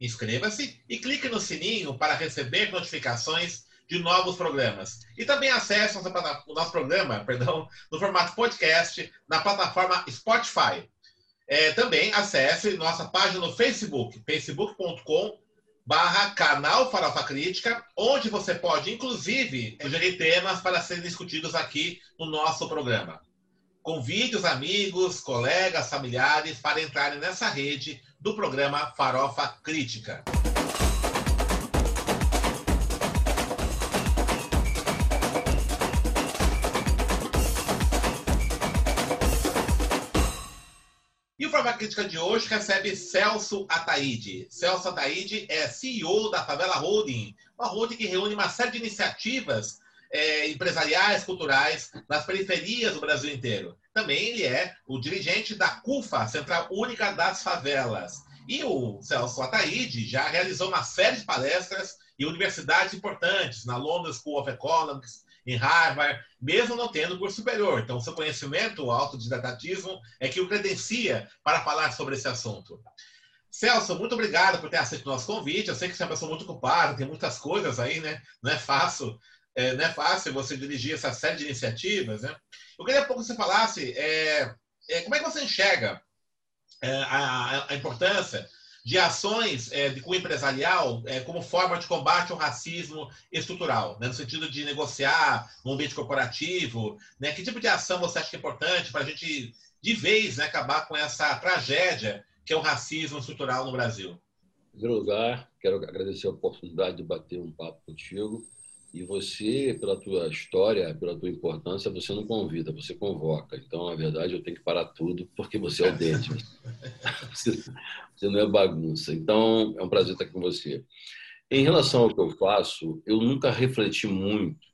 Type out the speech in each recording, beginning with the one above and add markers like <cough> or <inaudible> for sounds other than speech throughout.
Inscreva-se e clique no sininho para receber notificações de novos programas. E também acesse o nosso programa <laughs> perdão, no formato podcast na plataforma Spotify. É, também acesse nossa página no Facebook, facebook.com barra canal Farofa Crítica, onde você pode, inclusive, sugerir temas para serem discutidos aqui no nosso programa. Convide os amigos, colegas, familiares para entrarem nessa rede do programa Farofa Crítica. E o Farofa Crítica de hoje recebe Celso Ataíde. Celso Ataíde é CEO da Favela Holding, uma holding que reúne uma série de iniciativas é, empresariais, culturais, nas periferias do Brasil inteiro. Também ele é o dirigente da CUFA, Central Única das Favelas. E o Celso Ataíde já realizou uma série de palestras em universidades importantes, na London School of Economics, em Harvard, mesmo não tendo curso superior. Então, seu conhecimento, o autodidatismo, é que o credencia para falar sobre esse assunto. Celso, muito obrigado por ter aceito o nosso convite. Eu sei que você é uma pessoa muito ocupada, tem muitas coisas aí, né? Não é fácil é, não é fácil você dirigir essa série de iniciativas, né? Eu queria pouco que você falasse é, é, como é que você enxerga é, a, a, importância de ações é, de cunho empresarial é, como forma de combate ao racismo estrutural, né? no sentido de negociar no ambiente corporativo, né? Que tipo de ação você acha que é importante para a gente, de vez, né, acabar com essa tragédia que é o racismo estrutural no Brasil? Em primeiro lugar, quero agradecer a oportunidade de bater um papo contigo e você, pela tua história, pela tua importância, você não convida, você convoca. Então, na verdade, eu tenho que parar tudo porque você é o dente. você não é bagunça. Então, é um prazer estar com você. Em relação ao que eu faço, eu nunca refleti muito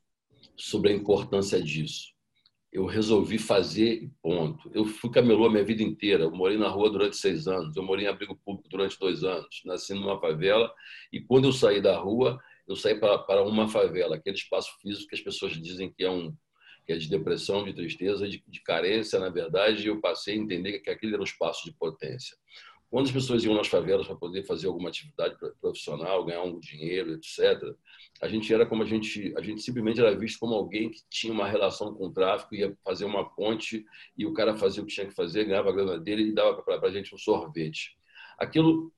sobre a importância disso. Eu resolvi fazer e ponto. Eu fui camelô a minha vida inteira. Eu morei na rua durante seis anos. Eu morei em abrigo público durante dois anos. Nasci numa favela. E quando eu saí da rua, eu saí para, uma favela, aquele espaço físico que as pessoas dizem que é um que é de depressão, de tristeza, de, de carência, na verdade, eu passei a entender que aquele era um espaço de potência. Quando as pessoas iam nas favelas para poder fazer alguma atividade profissional, ganhar um dinheiro, etc., a gente era como a gente, a gente simplesmente era visto como alguém que tinha uma relação com o tráfico, ia fazer uma ponte e o cara fazia o que tinha que fazer, ganhava a grana dele e dava para a gente um sorvete. Aquilo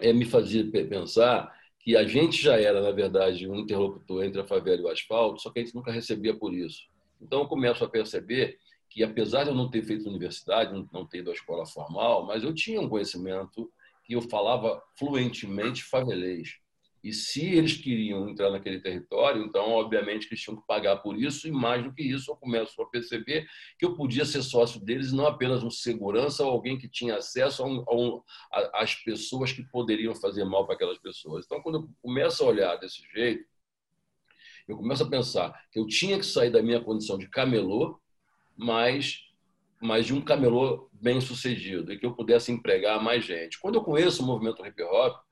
é, me fazia pensar que a gente já era, na verdade, um interlocutor entre a favela e o asfalto, só que a gente nunca recebia por isso. Então, eu começo a perceber que, apesar de eu não ter feito universidade, não ter ido à escola formal, mas eu tinha um conhecimento que eu falava fluentemente favelês. E se eles queriam entrar naquele território, então, obviamente, eles tinham que pagar por isso, e mais do que isso, eu começo a perceber que eu podia ser sócio deles, não apenas um segurança ou alguém que tinha acesso a um, um, às pessoas que poderiam fazer mal para aquelas pessoas. Então, quando eu começo a olhar desse jeito, eu começo a pensar que eu tinha que sair da minha condição de camelô, mas, mas de um camelô bem sucedido, e que eu pudesse empregar mais gente. Quando eu conheço o movimento hip hop,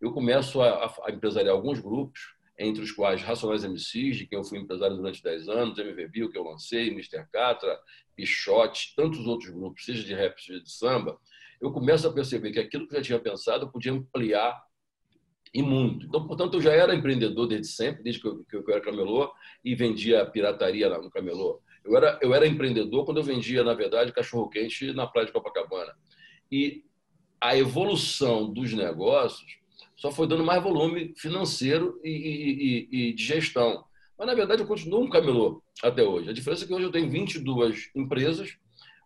eu começo a, a empresariar alguns grupos, entre os quais Racionais MCs, de quem eu fui empresário durante 10 anos, MVB, o que eu lancei, Mr. Catra, Pichote, tantos outros grupos, seja de rap, seja de samba, eu começo a perceber que aquilo que eu já tinha pensado eu podia ampliar e muito. Então, portanto, eu já era empreendedor desde sempre, desde que eu, que eu era camelô e vendia pirataria no camelô. Eu era, eu era empreendedor quando eu vendia, na verdade, cachorro-quente na praia de Copacabana. E a evolução dos negócios só foi dando mais volume financeiro e, e, e, e de gestão. Mas, na verdade, eu continuo um camelô até hoje. A diferença é que hoje eu tenho 22 empresas.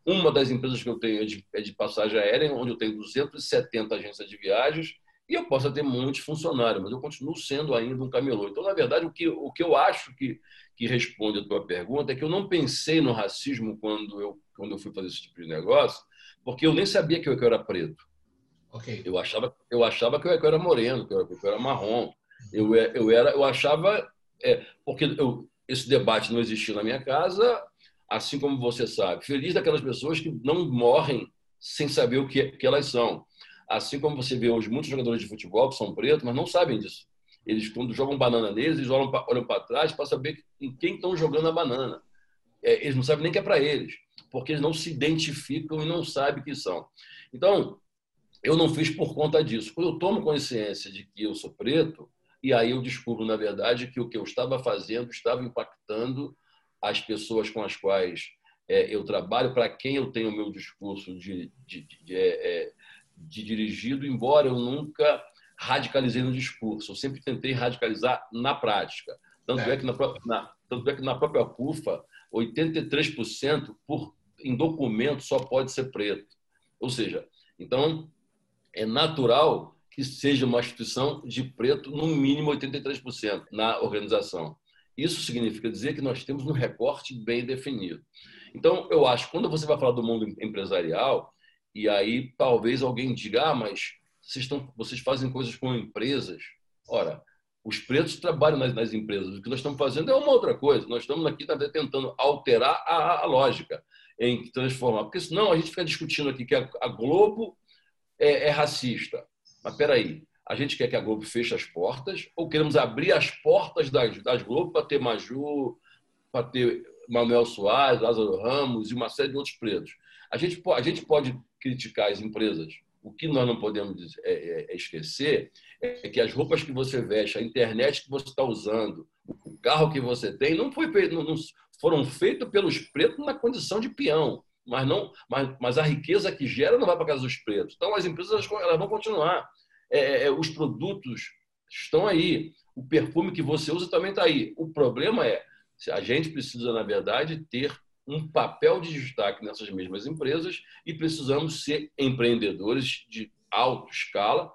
Uma das empresas que eu tenho é de, é de passagem aérea, onde eu tenho 270 agências de viagens e eu posso ter muitos funcionários, mas eu continuo sendo ainda um camelô. Então, na verdade, o que, o que eu acho que, que responde a tua pergunta é que eu não pensei no racismo quando eu, quando eu fui fazer esse tipo de negócio, porque eu nem sabia que eu, que eu era preto. Okay. Eu, achava, eu achava que eu era moreno, que eu que eu era marrom. Eu, é, eu era, eu achava, é, porque eu, esse debate não existia na minha casa, assim como você sabe. Feliz daquelas pessoas que não morrem sem saber o que, que elas são. Assim como você vê hoje muitos jogadores de futebol que são pretos, mas não sabem disso. Eles, quando jogam banana neles, eles olham para trás para saber em quem estão jogando a banana. É, eles não sabem nem que é para eles, porque eles não se identificam e não sabem que são. Então, eu não fiz por conta disso. Quando eu tomo consciência de que eu sou preto, e aí eu descubro, na verdade, que o que eu estava fazendo estava impactando as pessoas com as quais é, eu trabalho, para quem eu tenho o meu discurso de, de, de, é, é, de dirigido, embora eu nunca radicalizei no discurso, eu sempre tentei radicalizar na prática. Tanto é, é que, na, na, tanto é que na própria CUFA, 83% por, em documento só pode ser preto. Ou seja, então é natural que seja uma instituição de preto, no mínimo 83% na organização. Isso significa dizer que nós temos um recorte bem definido. Então, eu acho que quando você vai falar do mundo empresarial, e aí talvez alguém diga, ah, mas vocês, estão, vocês fazem coisas com empresas. Ora, os pretos trabalham nas, nas, empresas. O que nós estamos fazendo é uma outra coisa. Nós estamos aqui tentando alterar a, a, lógica, em transformar. Porque senão a gente fica discutindo aqui que a, a Globo é, é racista. Mas peraí, a gente quer que a Globo feche as portas ou queremos abrir as portas das, das Globo para ter Maju, para ter Manuel Soares, Lázaro Ramos e uma série de outros pretos? A gente, a gente pode criticar as empresas. O que nós não podemos é, é, é esquecer é que as roupas que você veste, a internet que você está usando, o carro que você tem, não, foi não foram feitos pelos pretos na condição de peão mas não, mas, mas a riqueza que gera não vai para casa dos pretos. Então as empresas elas, vão continuar. É, é, é, os produtos estão aí. O perfume que você usa também está aí. O problema é, a gente precisa, na verdade, ter um papel de destaque nessas mesmas empresas e precisamos ser empreendedores de alta escala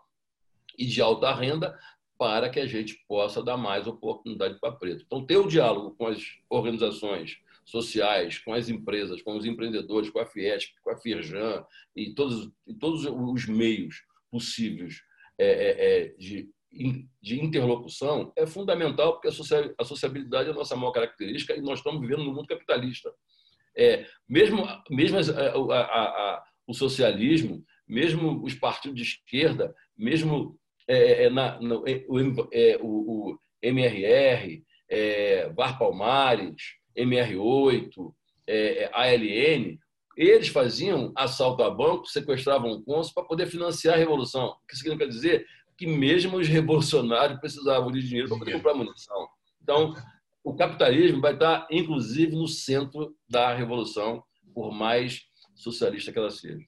e de alta renda para que a gente possa dar mais oportunidade para preto. Então, ter o diálogo com as organizações sociais, com as empresas, com os empreendedores, com a Fiesc, com a Firjan e todos, e todos os meios possíveis é, é, é de, de interlocução é fundamental, porque a sociabilidade é a nossa maior característica e nós estamos vivendo no mundo capitalista. É, mesmo mesmo a, a, a, o socialismo, mesmo os partidos de esquerda, mesmo é, é na, no, o, é, o, o, MRR, é, Var Palmares, MR8, é, ALN, eles faziam assalto a banco, sequestravam cônsul para poder financiar a revolução. O que significa dizer que mesmo os revolucionários precisavam de dinheiro para poder comprar munição. Então, o capitalismo vai estar, inclusive, no centro da revolução, por mais socialista que ela seja.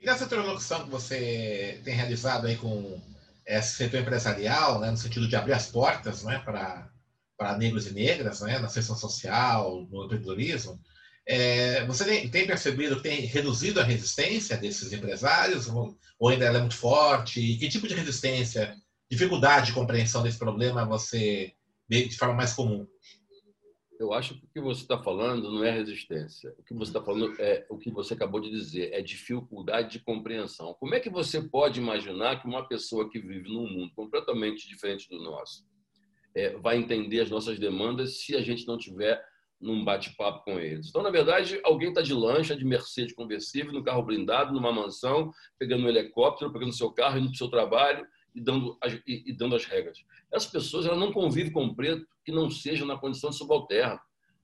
E nessa interlocução que você tem realizado aí com esse setor empresarial, né, no sentido de abrir as portas né, para para negros e negras, né, na seção social, no empreendedorismo, é, você tem, tem, percebido que tem reduzido a resistência desses empresários ou, ou ainda ela é muito forte? E que tipo de resistência, dificuldade de compreensão desse problema você vê de forma mais comum? Eu acho que o que você está falando não é resistência. O que você está falando é o que você acabou de dizer, é dificuldade de compreensão. Como é que você pode imaginar que uma pessoa que vive num mundo completamente diferente do nosso, é, vai entender as nossas demandas se a gente não tiver num bate-papo com eles. Então, na verdade, alguém está de lancha, de Mercedes conversível, no carro blindado, numa mansão, pegando um helicóptero, pegando seu carro, indo para o seu trabalho e dando, as, e, e dando as regras. Essas pessoas não convivem com um preto que não seja na condição de subalterno.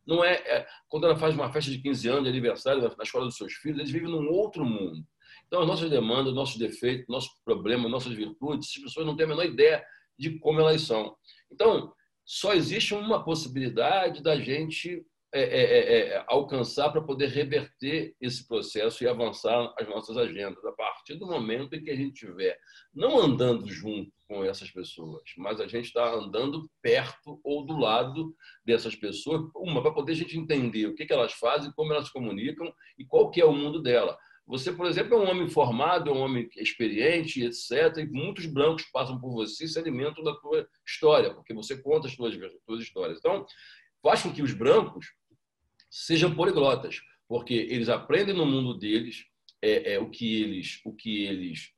Não é, é, quando ela faz uma festa de 15 anos, de aniversário na escola dos seus filhos, eles vivem num outro mundo. Então, as nossas demandas, nossos defeitos, nossos problemas, nossas virtudes, as pessoas não têm a menor ideia de como elas são. Então, só existe uma possibilidade da gente é, é, é, é alcançar para poder reverter esse processo e avançar as nossas agendas. A partir do momento em que a gente estiver não andando junto com essas pessoas, mas a gente está andando perto ou do lado dessas pessoas, uma para poder a gente entender o que, que elas fazem, como elas se comunicam e qual que é o mundo dela. Você, por exemplo, é um homem formado, é um homem experiente, etc. E muitos brancos passam por você e se alimentam da tua história, porque você conta as tuas, tuas histórias. Então, faz com que os brancos sejam poliglotas, porque eles aprendem no mundo deles é, é o que eles, o que eles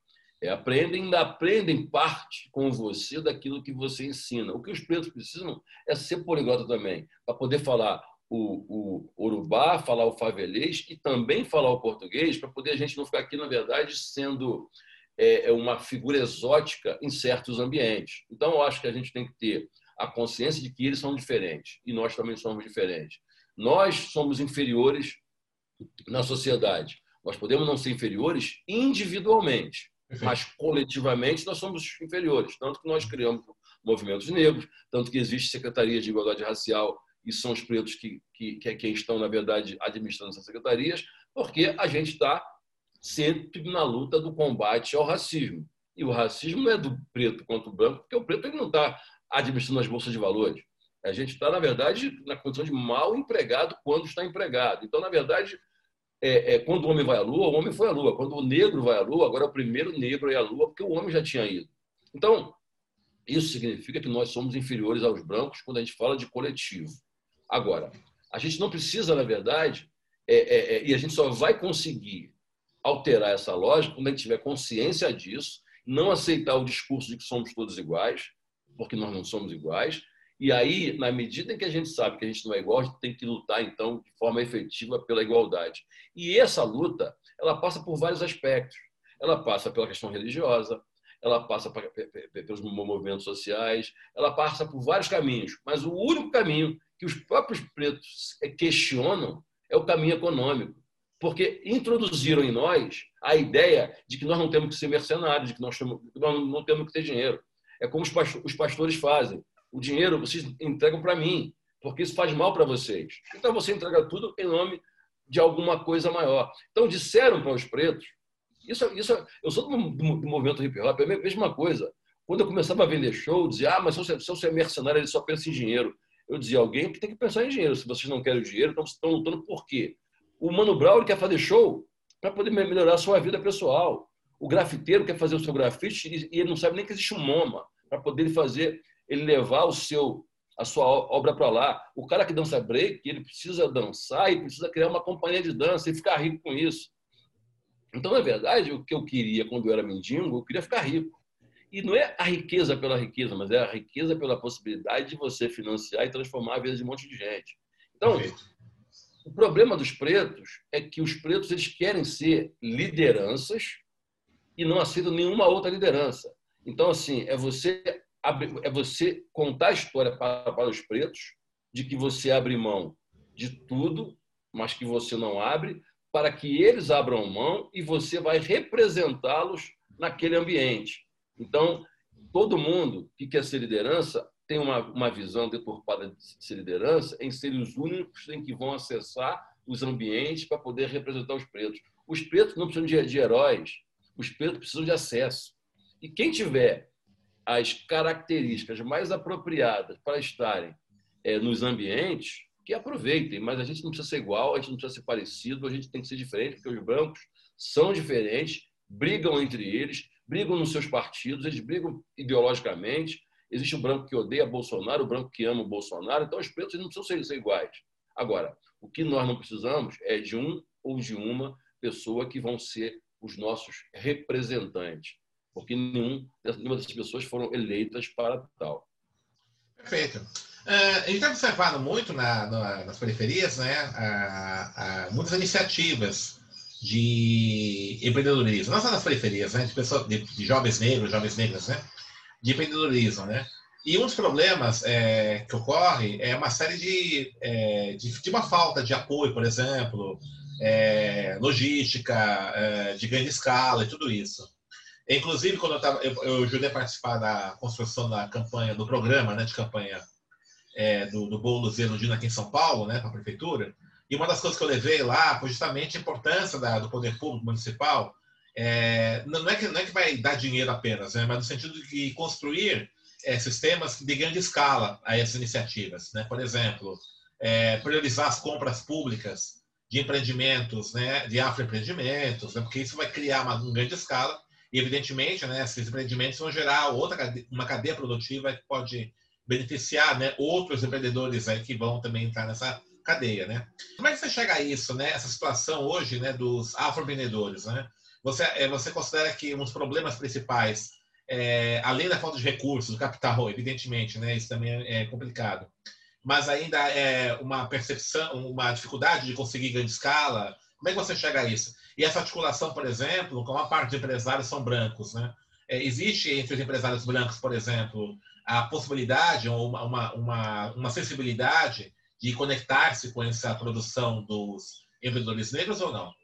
É, aprendem, ainda aprendem parte com você daquilo que você ensina. O que os pretos precisam é ser poliglota também, para poder falar o, o urubá, falar o favelês e também falar o português, para poder a gente não ficar aqui, na verdade, sendo é, é, uma figura exótica em certos ambientes. Então, eu acho que a gente tem que ter a consciência de que eles são diferentes e nós também somos diferentes. Nós somos inferiores na sociedade. Nós podemos não ser inferiores individualmente, mas coletivamente nós somos inferiores. Tanto que nós criamos movimentos negros, tanto que existe Secretaria de Igualdade Racial e são os pretos que, que, que é quem estão, na verdade, administrando essas secretarias, porque a gente está sempre na luta do combate ao racismo. E o racismo não é do preto contra o branco, porque o preto ele não está administrando as bolsas de valores. A gente está, na verdade, na condição de mal empregado quando está empregado. Então, na verdade, é, é, quando o homem vai à lua, o homem foi à lua. Quando o negro vai à lua, agora é o primeiro negro ir à lua, porque o homem já tinha ido. Então, isso significa que nós somos inferiores aos brancos quando a gente fala de coletivo. Agora, a gente não precisa, na verdade, é, é, é, e a gente só vai conseguir alterar essa lógica quando a gente tiver consciência disso, não aceitar o discurso de que somos todos iguais, porque nós não somos iguais, e aí, na medida em que a gente sabe que a gente não é igual, a gente tem que lutar, então, de forma efetiva pela igualdade. E essa luta, ela passa por vários aspectos. Ela passa pela questão religiosa, ela passa pelos movimentos sociais, ela passa por vários caminhos. Mas o único caminho que os próprios pretos questionam é o caminho econômico. Porque introduziram em nós a ideia de que nós não temos que ser mercenários, de que nós, não temos que ter dinheiro. É como os pastores fazem o dinheiro vocês entregam para mim, porque isso faz mal para vocês. Então você entrega tudo em nome de alguma coisa maior. Então disseram para os pretos, isso, isso eu sou do, movimento hip hop, é a mesma coisa. Quando eu começava a vender show, dizia, ah, mas se você, é mercenário, ele só pensa em dinheiro. Eu dizia, alguém que tem que pensar em dinheiro. Se vocês não querem dinheiro, então vocês estão lutando por quê? O Mano Brown quer fazer show para poder melhorar a sua vida pessoal. O grafiteiro quer fazer o seu grafite e ele não sabe nem que existe um MoMA para poder fazer ele levar o seu a sua obra para lá. O cara que dança break, ele precisa dançar e precisa criar uma companhia de dança e ficar rico com isso. Então, na verdade, o que eu queria quando eu era mendigo, eu queria ficar rico. E não é a riqueza pela riqueza, mas é a riqueza pela possibilidade de você financiar e transformar a vida de um monte de gente. Então, o problema dos pretos é que os pretos eles querem ser lideranças e não aceitam nenhuma outra liderança. Então, assim, é você é você contar a história para, para os pretos de que você abre mão de tudo, mas que você não abre, para que eles abram mão e você vai representá-los naquele ambiente. Então, todo mundo que quer ser liderança tem uma, uma visão deturpada de ser liderança em ser os únicos em que vão acessar os ambientes para poder representar os pretos. Os pretos não precisam de, de heróis, os pretos precisam de acesso. E quem tiver as características mais apropriadas para estarem é, nos ambientes, que aproveitem, mas a gente não precisa ser igual, a gente não precisa ser parecido, a gente tem que ser diferente, porque os brancos são diferentes, brigam entre eles, brigam nos seus partidos, eles brigam ideologicamente. Existe o branco que odeia Bolsonaro, o branco que ama o Bolsonaro, então os pretos não precisam ser, ser iguais. Agora, o que nós não precisamos é de um ou de uma pessoa que vão ser os nossos representantes porque nenhum, nenhuma dessas pessoas foram eleitas para tal. Perfeito. Uh, a gente está observando muito na, na, nas periferias né, muitas iniciativas de empreendedorismo, não só nas periferias, né, de, pessoas, de, de jovens negros, jovens negras, né, de empreendedorismo. Né? E um dos problemas é, que ocorre é uma série de, é, de, de, uma falta de apoio, por exemplo, é, logística, é, de grande escala e tudo isso. Inclusive, quando eu, tava, eu, eu ajudei a participar da construção da campanha, do programa né, de campanha é, do, do Boulos e aqui em São Paulo, né, para a prefeitura, e uma das coisas que eu levei lá foi justamente a importância da, do poder público municipal. É, não, é que, não é que vai dar dinheiro apenas, né, mas no sentido de construir é, sistemas de grande escala a essas iniciativas. Né? Por exemplo, é, priorizar as compras públicas de empreendimentos, né, de afroempreendimentos, né, porque isso vai criar uma, uma grande escala e, evidentemente, né, esses empreendimentos vão gerar outra cadeia, uma cadeia produtiva que pode beneficiar né, outros empreendedores aí que vão também entrar nessa cadeia. Né? Como é que você chega a isso, né, essa situação hoje né, dos afroempreendedores? Né? Você, é, você considera que um dos problemas principais, é, além da falta de recursos, do capital, evidentemente, né, isso também é, é complicado, mas ainda é uma percepção, uma dificuldade de conseguir grande escala? Como é que você chega a isso? E essa articulação, por exemplo, com a parte de empresários são brancos, né? É, existe entre os empresários brancos, por exemplo, a possibilidade ou uma, uma, uma, uma sensibilidade de conectar-se com essa produção dos empreendedores negros ou não?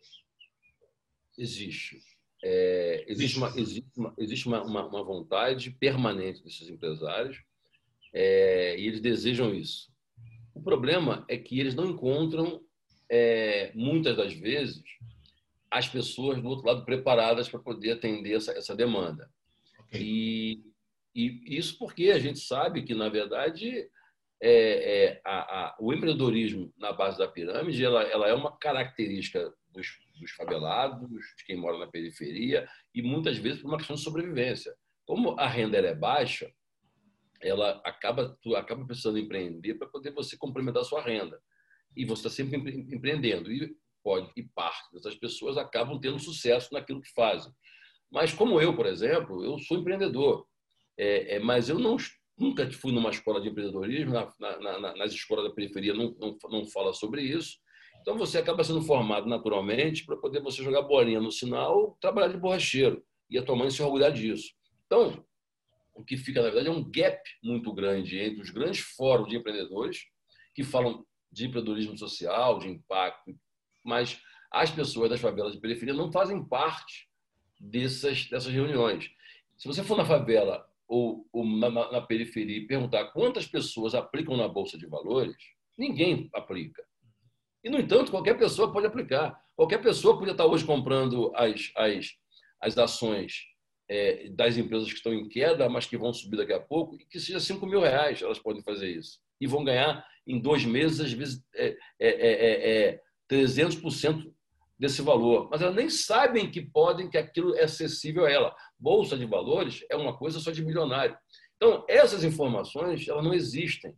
Existe. É, existe uma, existe, uma, existe uma, uma, vontade permanente desses empresários é, e eles desejam isso. O problema é que eles não encontram, é, muitas das vezes, as pessoas do outro lado preparadas para poder atender essa, essa demanda. Okay. E, e, isso porque a gente sabe que, na verdade, é, é, a, a, o empreendedorismo na base da pirâmide ela, ela é uma característica dos, dos favelados, de quem mora na periferia, e muitas vezes por uma questão de sobrevivência. Como a renda é baixa, ela acaba tu acaba precisando empreender para poder você complementar a sua renda e você está sempre empreendendo e pode e parte dessas pessoas acabam tendo sucesso naquilo que fazem mas como eu por exemplo eu sou empreendedor é, é, mas eu não nunca fui numa escola de empreendedorismo na, na, na, nas escolas da periferia não, não, não fala sobre isso então você acaba sendo formado naturalmente para poder você jogar bolinha no sinal trabalhar de borracheiro e a tua mãe se orgulhar disso então o que fica, na verdade, é um gap muito grande entre os grandes fóruns de empreendedores que falam de empreendedorismo social, de impacto, mas as pessoas das favelas de periferia não fazem parte dessas, dessas reuniões. Se você for na favela ou, ou na, na, periferia e perguntar quantas pessoas aplicam na Bolsa de Valores, ninguém aplica. E, no entanto, qualquer pessoa pode aplicar. Qualquer pessoa podia estar hoje comprando as, as, as ações é, das empresas que estão em queda, mas que vão subir daqui a pouco, e que seja 5 mil reais elas podem fazer isso. E vão ganhar em dois meses, às vezes, é, é, é, 300% é, desse valor. Mas elas nem sabem que podem, que aquilo é acessível a ela. Bolsa de valores é uma coisa só de milionário. Então, essas informações elas não existem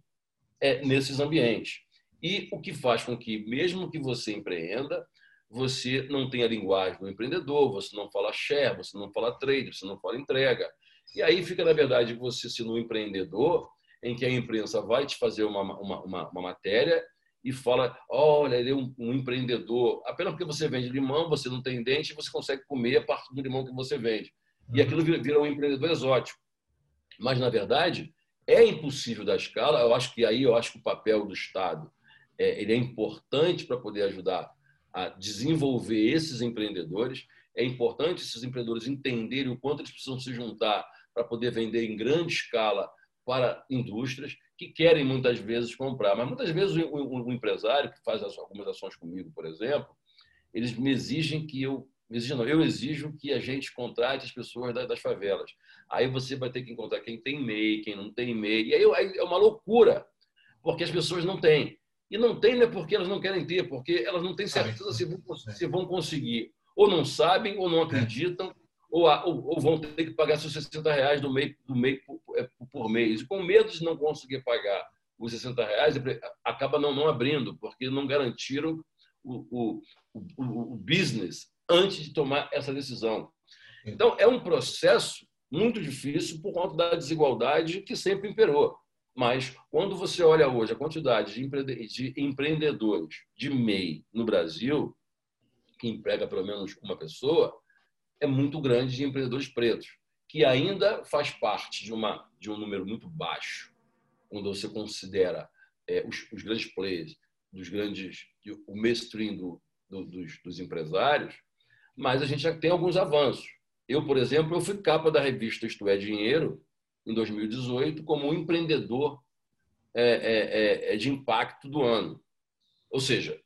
é, nesses ambientes. E o que faz com que, mesmo que você empreenda, você não tem a linguagem do empreendedor, você não fala share, você não fala trade, você não fala entrega. E aí fica, na verdade, você sendo um empreendedor, em que a imprensa vai te fazer uma, uma, uma, uma matéria e fala: olha, ele é um, um, empreendedor. Apenas porque você vende limão, você não tem dente, você consegue comer a parte do limão que você vende. E uhum. aquilo vira, vira um empreendedor exótico. Mas, na verdade, é impossível da escala. Eu acho que aí eu acho que o papel do Estado é, ele é importante para poder ajudar a desenvolver esses empreendedores. É importante esses empreendedores entenderem o quanto eles precisam se juntar para poder vender em grande escala para indústrias que querem muitas vezes comprar. Mas muitas vezes o, empresário que faz algumas ações comigo, por exemplo, eles me exigem que eu não, eu exijo que a gente contrate as pessoas das, favelas. Aí você vai ter que encontrar quem tem MEI, quem não tem MEI. E aí é uma loucura, porque as pessoas não têm. E não tem não é porque elas não querem ter, porque elas não têm certeza se vão, se vão conseguir. Ou não sabem, ou não acreditam, ou, ou, vão ter que pagar seus 60 reais do mês, do mês por, mês. Com medo de não conseguir pagar os 60 reais, acaba não, não abrindo, porque não garantiram o, o, o, o business antes de tomar essa decisão. Então, é um processo muito difícil por conta da desigualdade que sempre imperou. Mas quando você olha hoje a quantidade de empreendedores de MEI no Brasil, que emprega pelo menos uma pessoa, é muito grande de empreendedores pretos, que ainda faz parte de, uma, de um número muito baixo, quando você considera é, os, os, grandes players, dos grandes, o mainstream do, do, dos, dos empresários, mas a gente já tem alguns avanços. Eu, por exemplo, eu fui capa da revista Isto é Dinheiro, em 2018 como um empreendedor é, é, é, de impacto do ano. Ou seja,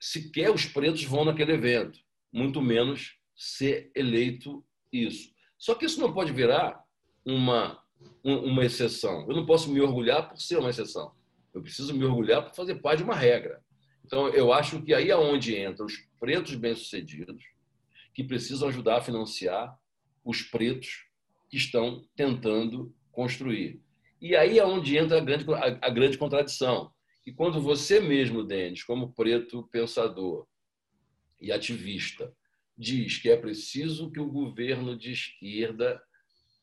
sequer os pretos vão naquele evento, muito menos ser eleito isso. Só que isso não pode virar uma, uma exceção. Eu não posso me orgulhar por ser uma exceção. Eu preciso me orgulhar por fazer parte de uma regra. Então, eu acho que aí é onde entram os pretos bem-sucedidos, que precisam ajudar a financiar os pretos que estão tentando construir. E aí é onde entra a grande, a, a grande contradição. E quando você mesmo, Denis, como preto pensador e ativista, diz que é preciso que o governo de esquerda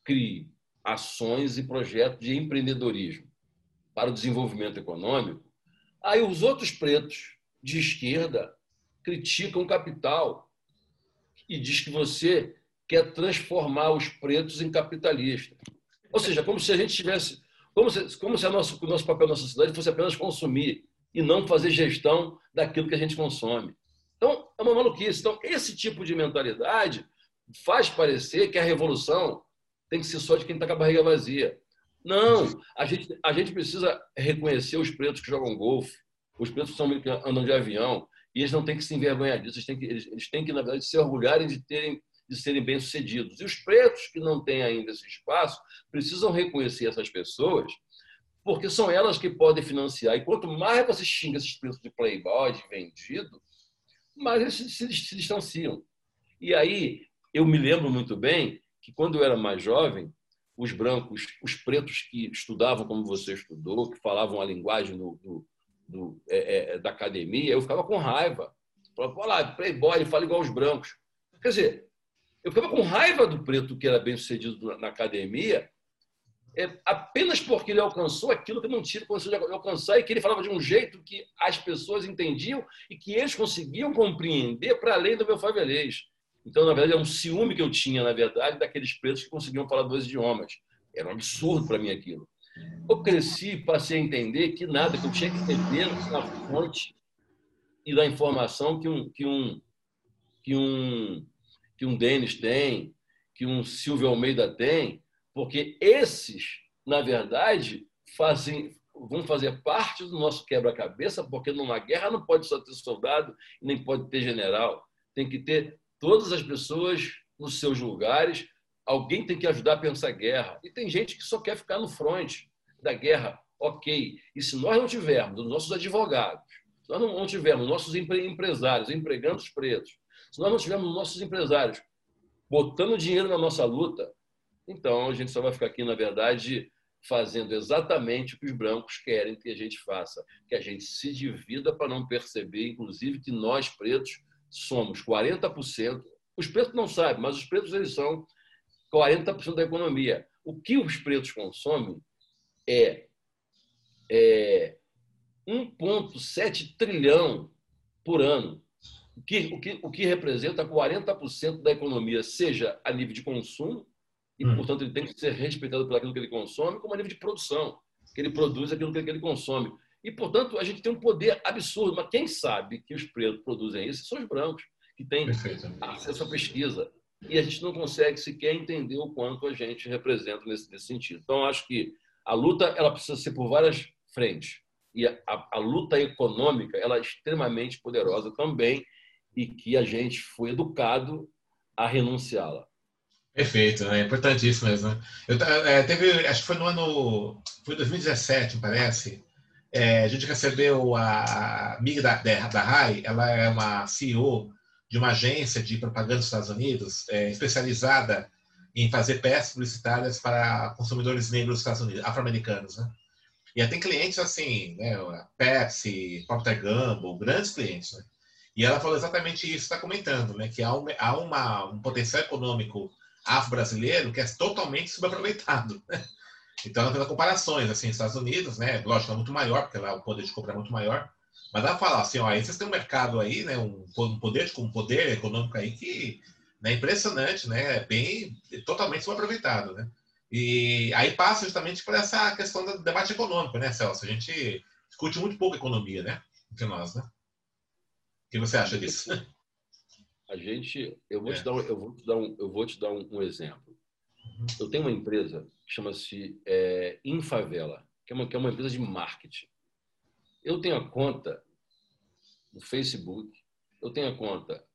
crie ações e projetos de empreendedorismo para o desenvolvimento econômico, aí os outros pretos de esquerda criticam o capital e diz que você quer transformar os pretos em capitalistas. Ou seja, como se a gente tivesse, como se, como se nosso, o nosso papel na sociedade fosse apenas consumir e não fazer gestão daquilo que a gente consome. É uma maluquice. Então, esse tipo de mentalidade faz parecer que a revolução tem que ser só de quem está com a barriga vazia. Não, a gente, a gente precisa reconhecer os pretos que jogam golfe, os pretos que, são, que andam de avião, e eles não têm que se envergonhar disso, eles têm que, eles, eles têm que na verdade, se orgulharem de, terem, de serem bem-sucedidos. E os pretos que não têm ainda esse espaço precisam reconhecer essas pessoas, porque são elas que podem financiar. E quanto mais você xinga esses pretos de playboy, de vendido, mais eles se, se, distanciam. E aí, eu me lembro muito bem que quando eu era mais jovem, os brancos, os pretos que estudavam como você estudou, que falavam a linguagem do, do, do, é, é, da academia, eu ficava com raiva. Falava, olha lá, playboy, fala igual os brancos. Quer dizer, eu ficava com raiva do preto que era bem sucedido na academia, é, apenas porque ele alcançou aquilo que não tinha conseguido alcançar e que ele falava de um jeito que as pessoas entendiam e que eles conseguiam compreender para além do meu favelês. Então, na verdade, é um ciúme que eu tinha, na verdade, daqueles pretos que conseguiam falar dois idiomas. Era um absurdo para mim aquilo. Eu cresci e passei a entender que nada, que eu tinha que menos na fonte e da informação que um, que um, que um, que um Denis tem, que um Silvio Almeida tem, porque esses, na verdade, fazem, vão fazer parte do nosso quebra-cabeça, porque numa guerra não pode só ter soldado nem pode ter general. Tem que ter todas as pessoas nos seus lugares. Alguém tem que ajudar a pensar a guerra. E tem gente que só quer ficar no front da guerra. Ok. E se nós não tivermos os nossos advogados, se nós não tivermos nossos empresários empregando os pretos, se nós não tivermos nossos empresários botando dinheiro na nossa luta, então a gente só vai ficar aqui, na verdade, fazendo exatamente o que os brancos querem que a gente faça, que a gente se divida para não perceber, inclusive, que nós pretos somos 40%. Os pretos não sabem, mas os pretos eles são 40% da economia. O que os pretos consomem é, é 1,7 trilhão por ano, o que, o que, o que representa 40% da economia, seja a nível de consumo, e, hum. portanto, ele tem que ser respeitado por aquilo que ele consome, como a nível de produção, que ele produz aquilo que ele consome. E, portanto, a gente tem um poder absurdo. Mas quem sabe que os pretos produzem isso são os brancos, que têm acesso à pesquisa. E a gente não consegue sequer entender o quanto a gente representa nesse, nesse sentido. Então, acho que a luta ela precisa ser por várias frentes. E a, a, a luta econômica ela é extremamente poderosa também e que a gente foi educado a renunciá-la. Perfeito, né? é importantíssimo mesmo. Né? Eu, é, teve, acho que foi no ano, foi 2017, parece, é, a gente recebeu a amiga da, da RAI, ela é uma CEO de uma agência de propaganda dos Estados Unidos, é, especializada em fazer peças publicitárias para consumidores negros dos Estados Unidos, afro-americanos, né? E ela tem clientes assim, né? Pepsi, Procter Gamble, grandes clientes, né? E ela falou exatamente isso, está comentando, né? Que há, um, há uma, um potencial econômico afro-brasileiro que é totalmente subaproveitado. Né? Então ela fez comparações, assim, Estados Unidos, né? Lógico, é muito maior, porque lá o poder de compra é muito maior. Mas ela fala assim, ó, aí vocês têm um mercado aí, né? Um, um poder, um poder econômico aí que é impressionante, né? É bem, totalmente subaproveitado, né? E aí passa justamente por essa questão do debate econômico, né, Celso? A gente discute muito pouco economia, né? Entre nós, né? O que você acha disso? <laughs> A gente, eu vou é. te dar, um, eu vou te dar um, eu vou te dar um, um exemplo. Eu tenho uma empresa que chama-se é, Infavela, que é, uma, que é uma empresa de marketing. Eu tenho a conta do Facebook, eu tenho a conta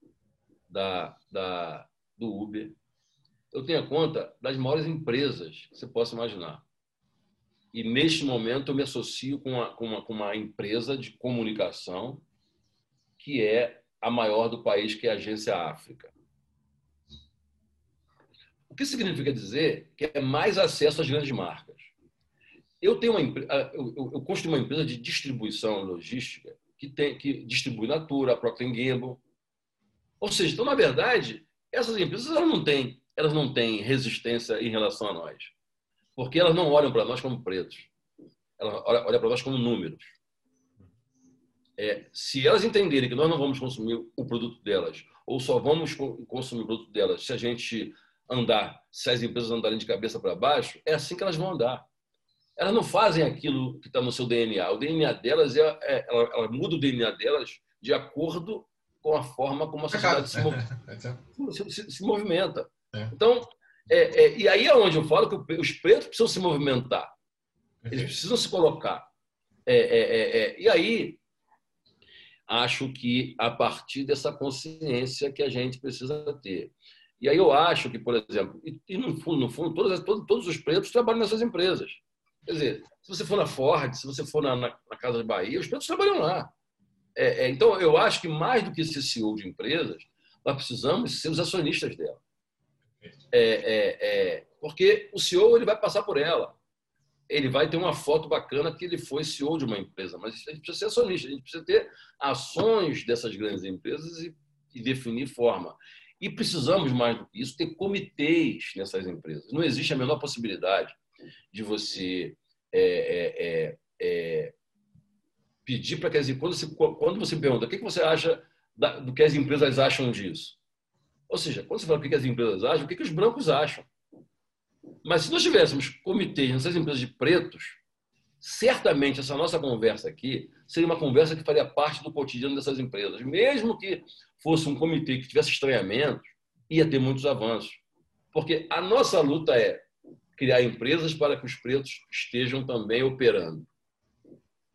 da, da, do Uber, eu tenho a conta das maiores empresas que você possa imaginar. E neste momento eu me associo com uma, com uma, com uma empresa de comunicação que é a maior do país, que é a Agência África. O que significa dizer que é mais acesso às grandes marcas. Eu tenho uma eu, eu construí uma empresa de distribuição logística que tem que distribui Natura, Procter Gamble, Ou seja, então, na verdade, essas empresas elas não têm, elas não têm resistência em relação a nós. Porque elas não olham para nós como pretos. Elas olham para nós como números. É, se elas entenderem que nós não vamos consumir o produto delas, ou só vamos consumir o produto delas se a gente andar, se as empresas andarem de cabeça para baixo, é assim que elas vão andar. Elas não fazem aquilo que está no seu DNA. O DNA delas, é, é ela, ela, muda o DNA delas de acordo com a forma como a sociedade se, mov... <laughs> se, se, se, movimenta. É. Então, é, é, e aí é onde eu falo que os pretos precisam se movimentar. Eles precisam se colocar. É, e aí, acho que a partir dessa consciência que a gente precisa ter. E aí eu acho que, por exemplo, e, no fundo, no fundo todos, todos, todos os pretos trabalham nessas empresas. Quer dizer, se você for na Ford, se você for na, na, na Casa de Bahia, os pretos trabalham lá. É, é, então, eu acho que mais do que ser CEO de empresas, nós precisamos ser os acionistas dela. É, é, é, porque o CEO ele vai passar por ela. Ele vai ter uma foto bacana que ele foi CEO de uma empresa, mas a gente precisa ser acionista, a gente precisa ter ações dessas grandes empresas e, e definir forma. E precisamos, mais do que isso, ter comitês nessas empresas. Não existe a menor possibilidade de você é, é, pedir para que as quando você, quando você pergunta o que você acha do que as empresas acham disso, ou seja, quando você fala o que as empresas acham, o que os brancos acham. Mas se nós tivéssemos comitês nessas empresas de pretos, certamente essa nossa conversa aqui seria uma conversa que faria parte do cotidiano dessas empresas. Mesmo que fosse um comitê que tivesse estranhamento, ia ter muitos avanços. Porque a nossa luta é criar empresas para que os pretos estejam também operando.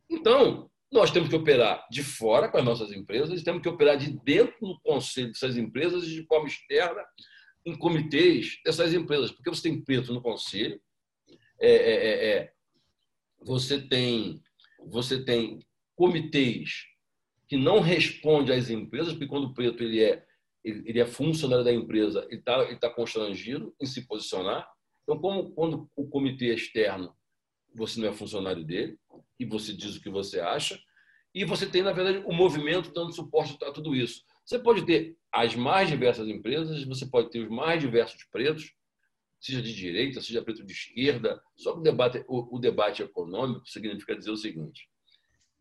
Então, nós temos que operar de fora com as nossas empresas, temos que operar de dentro no conselho dessas empresas e de forma externa em comitês dessas empresas, porque você tem preto no conselho, é, é, é, é, você tem você tem comitês que não respondem às empresas, porque quando o preto ele é ele é funcionário da empresa, ele está ele tá constrangido em se posicionar. Então, como quando o comitê externo você não é funcionário dele e você diz o que você acha, e você tem, na verdade, o movimento dando suporte a tudo isso. Você pode ter as mais diversas empresas, você pode ter os mais diversos pretos, seja de direita, seja preto de esquerda. Só que o debate, o, o debate econômico significa dizer o seguinte: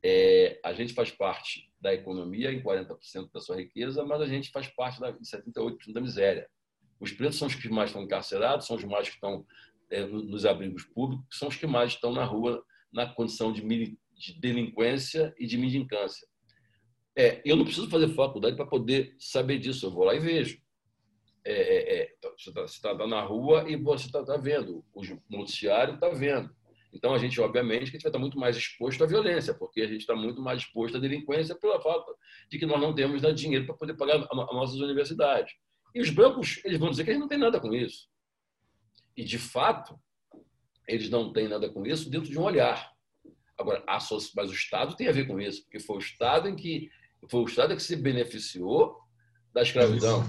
é, a gente faz parte da economia em 40% da sua riqueza, mas a gente faz parte da, 78% da miséria. Os pretos são os que mais estão encarcerados, são os mais que estão é, nos abrigos públicos, são os que mais estão na rua na condição de, de delinquência e de mendicância. É, eu não preciso fazer faculdade para poder saber disso. Eu vou lá e vejo. É, é, é você está tá na rua e você está tá vendo. O noticiário está vendo. Então, a gente, obviamente, que a gente vai estar muito mais exposto à violência, porque a gente está muito mais exposto à delinquência pela falta de que nós não temos né, dinheiro para poder pagar as nossas universidades. E os bancos, eles vão dizer que gente não tem nada com isso. E, de fato, eles não têm nada com isso dentro de um olhar. Agora, mas o Estado tem a ver com isso, porque foi o Estado em que foi o Estado que se beneficiou da escravidão.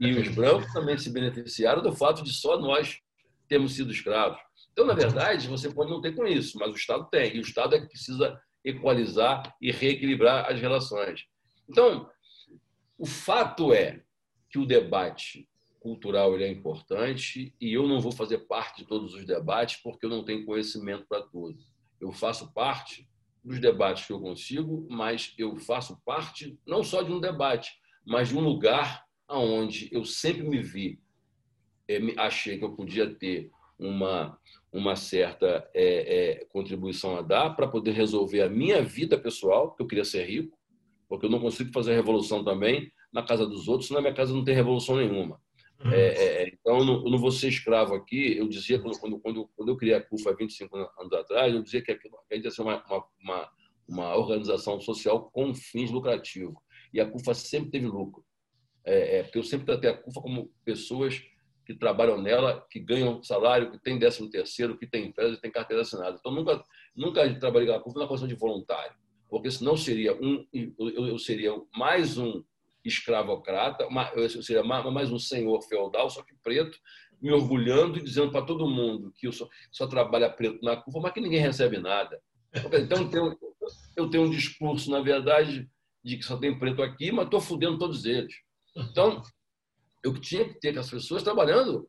E os brancos também se beneficiaram do fato de só nós termos sido escravos. Então, na verdade, você pode não ter com isso, mas o Estado tem. E o Estado é que precisa equalizar e reequilibrar as relações. Então, o fato é que o debate cultural ele é importante e eu não vou fazer parte de todos os debates porque eu não tenho conhecimento para tudo. Eu faço parte dos debates que eu consigo, mas eu faço parte não só de um debate, mas de um lugar onde eu sempre me vi, é, achei que eu podia ter uma, uma certa é, é, contribuição a dar para poder resolver a minha vida pessoal, que eu queria ser rico, porque eu não consigo fazer revolução também na casa dos outros, na minha casa não tem revolução nenhuma. Uhum. É, é, então, eu não, eu vou ser escravo aqui. Eu dizia, quando, quando, quando eu criei a CUFA há 25 anos atrás, eu dizia que a gente ia ser uma, uma, uma, organização social com fins lucrativos. E a CUFA sempre teve lucro. É, é, porque eu sempre tratei a CUFA como pessoas que trabalham nela, que ganham salário, que têm décimo terceiro, que têm férias têm carteira assinada. Então, nunca, nunca trabalhei com a CUFA na condição de voluntário, porque senão seria um, eu seria mais um escravocrata, eu seria mais um senhor feudal, só que preto, me orgulhando e dizendo para todo mundo que eu só, só trabalha preto na curva, mas que ninguém recebe nada. Então, eu tenho, eu tenho um discurso, na verdade, de que só tem preto aqui, mas estou fudendo todos eles. Então, eu tinha que ter as pessoas trabalhando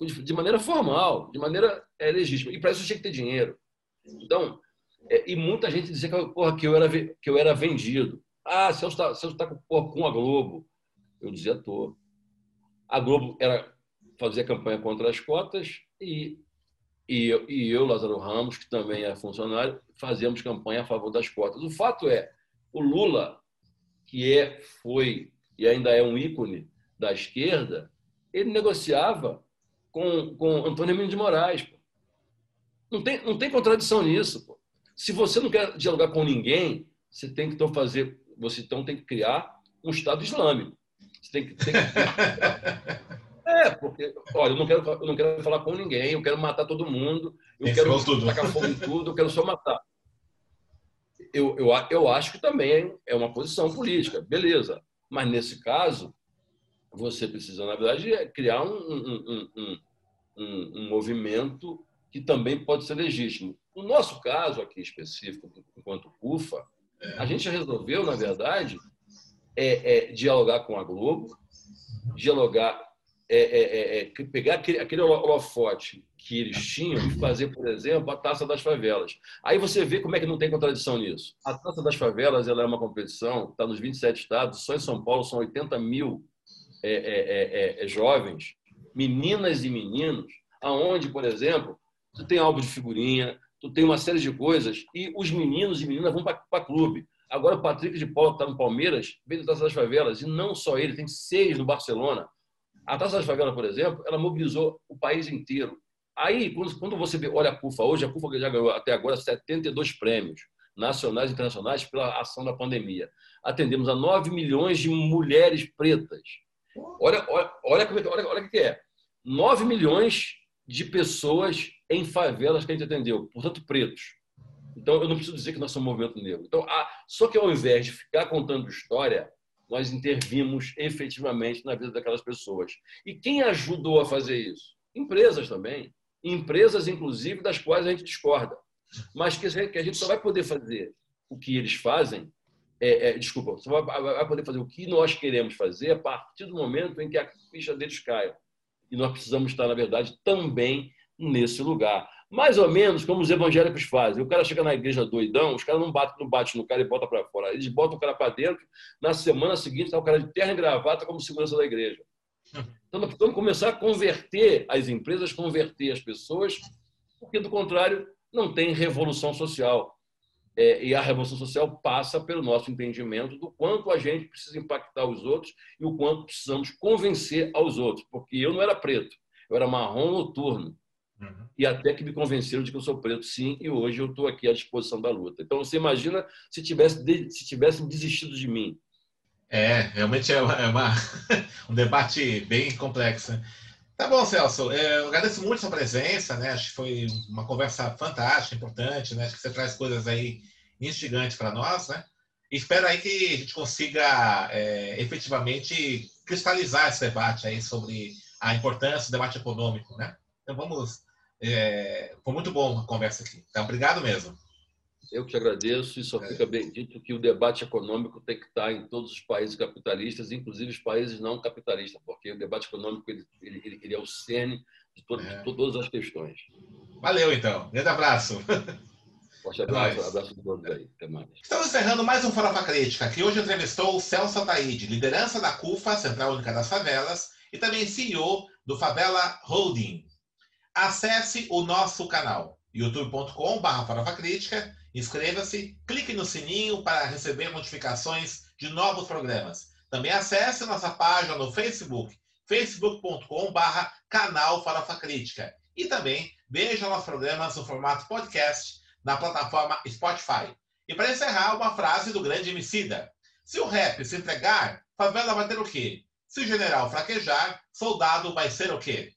de maneira formal, de maneira é, legítima. E para isso eu tinha que ter dinheiro. Então, é, e muita gente dizia que, porra, que, eu, era, que eu era vendido. Ah, você está tá com, com a Globo. Eu dizia, tô. A Globo era fazer campanha contra as cotas e, e, e eu, Lázaro Ramos, que também é funcionário, fazíamos campanha a favor das cotas. O fato é, o Lula, que é, foi e ainda é um ícone da esquerda, ele negociava com, com Antônio Mendes de Moraes. Pô. Não, tem, não tem contradição nisso. Pô. Se você não quer dialogar com ninguém, você tem que então fazer, você então tem que criar um Estado Islâmico. Você tem que, tem que... <laughs> É, porque, olha, eu não, quero, eu não quero falar com ninguém, eu quero matar todo mundo, eu Esse quero tudo. tacar fogo em tudo, eu quero só matar. Eu, eu, eu acho que também é uma posição política, beleza. Mas nesse caso, você precisa, na verdade, é criar um, um, um, um, um movimento que também pode ser legítimo. No nosso caso aqui específico, enquanto CUFA, a gente resolveu, na verdade, é, é, dialogar com a Globo, dialogar, é, é, é, é pegar aquele, aquele holofote que eles tinham e fazer, por exemplo, a Taça das Favelas. Aí você vê como é que não tem contradição nisso. A Taça das Favelas ela é uma competição, está nos 27 estados, só em São Paulo são 80 mil jovens, meninas e meninos, aonde, por exemplo, tu tem álbum de figurinha, tu tem uma série de coisas e os meninos e meninas vão para clube. Agora o Patrick de Paula está no Palmeiras, vem da Taça das Favelas e não só ele, tem seis no Barcelona. A Taça das Favelas, por exemplo, ela mobilizou o país inteiro. Aí, quando você olha a CUFA hoje, a CUFA já ganhou até agora 72 prêmios nacionais e internacionais pela ação da pandemia. Atendemos a 9 milhões de mulheres pretas. Olha, olha, olha, é olha, olha o que é. 9 milhões de pessoas em favelas que a gente atendeu, portanto, pretos. Então, eu não preciso dizer que nós somos um movimento negro. Então, ah, só que ao invés de ficar contando história, nós intervimos efetivamente na vida daquelas pessoas. E quem ajudou a fazer isso? Empresas também. Empresas, inclusive, das quais a gente discorda. Mas que a gente só vai poder fazer o que eles fazem é, é, desculpa, só vai, vai, poder fazer o que nós queremos fazer a partir do momento em que a ficha deles caia. E nós precisamos estar, na verdade, também nesse lugar. Mais ou menos como os evangélicos fazem. O cara chega na igreja doidão, os caras não batem, não batem no cara e botam para fora. Eles botam o cara para dentro, na semana seguinte está o cara de terra e gravata como segurança da igreja. <laughs> Então nós precisamos começar a converter as empresas, converter as pessoas, porque do contrário não tem revolução social. É, e a revolução social passa pelo nosso entendimento do quanto a gente precisa impactar os outros e o quanto precisamos convencer aos outros. Porque eu não era preto, eu era marrom noturno. Uhum. E até que me convenceram de que eu sou preto, sim, e hoje eu estou aqui à disposição da luta. Então você imagina se tivesse se tivessem desistido de mim. É, realmente é, uma, é uma <laughs> um debate bem complexo. Tá bom, Celso. É, eu agradeço muito a sua presença, né? Acho que foi uma conversa fantástica, importante, né? Acho que você traz coisas aí instigantes para nós, né? Espero aí que a gente consiga é, efetivamente cristalizar esse debate aí sobre a importância do debate econômico, né? Então vamos. É, foi muito bom a conversa aqui. Então, obrigado mesmo. Eu que agradeço e só é. fica bem dito que o debate econômico tem que estar em todos os países capitalistas, inclusive os países não capitalistas, porque o debate econômico ele, ele, ele é o cerne de, todo, é. de, todas as questões. Valeu, então. Grande abraço. Forte abraço, é abraço a todos aí. Até mais. Estamos encerrando mais um Farofa Crítica, que hoje entrevistou o Celso Ataíde, liderança da CUFA, Central Única das Favelas, e também CEO do Favela Holding. Acesse o nosso canal youtube.com.br Inscreva-se, clique no sininho para receber notificações de novos programas. Também acesse nossa página no Facebook, facebook.com.br canal Farofa Crítica. E também veja nossos programas no formato podcast na plataforma Spotify. E para encerrar, uma frase do grande Emicida. Se o rap se entregar, favela vai ter o quê? Se o general fraquejar, soldado vai ser o quê?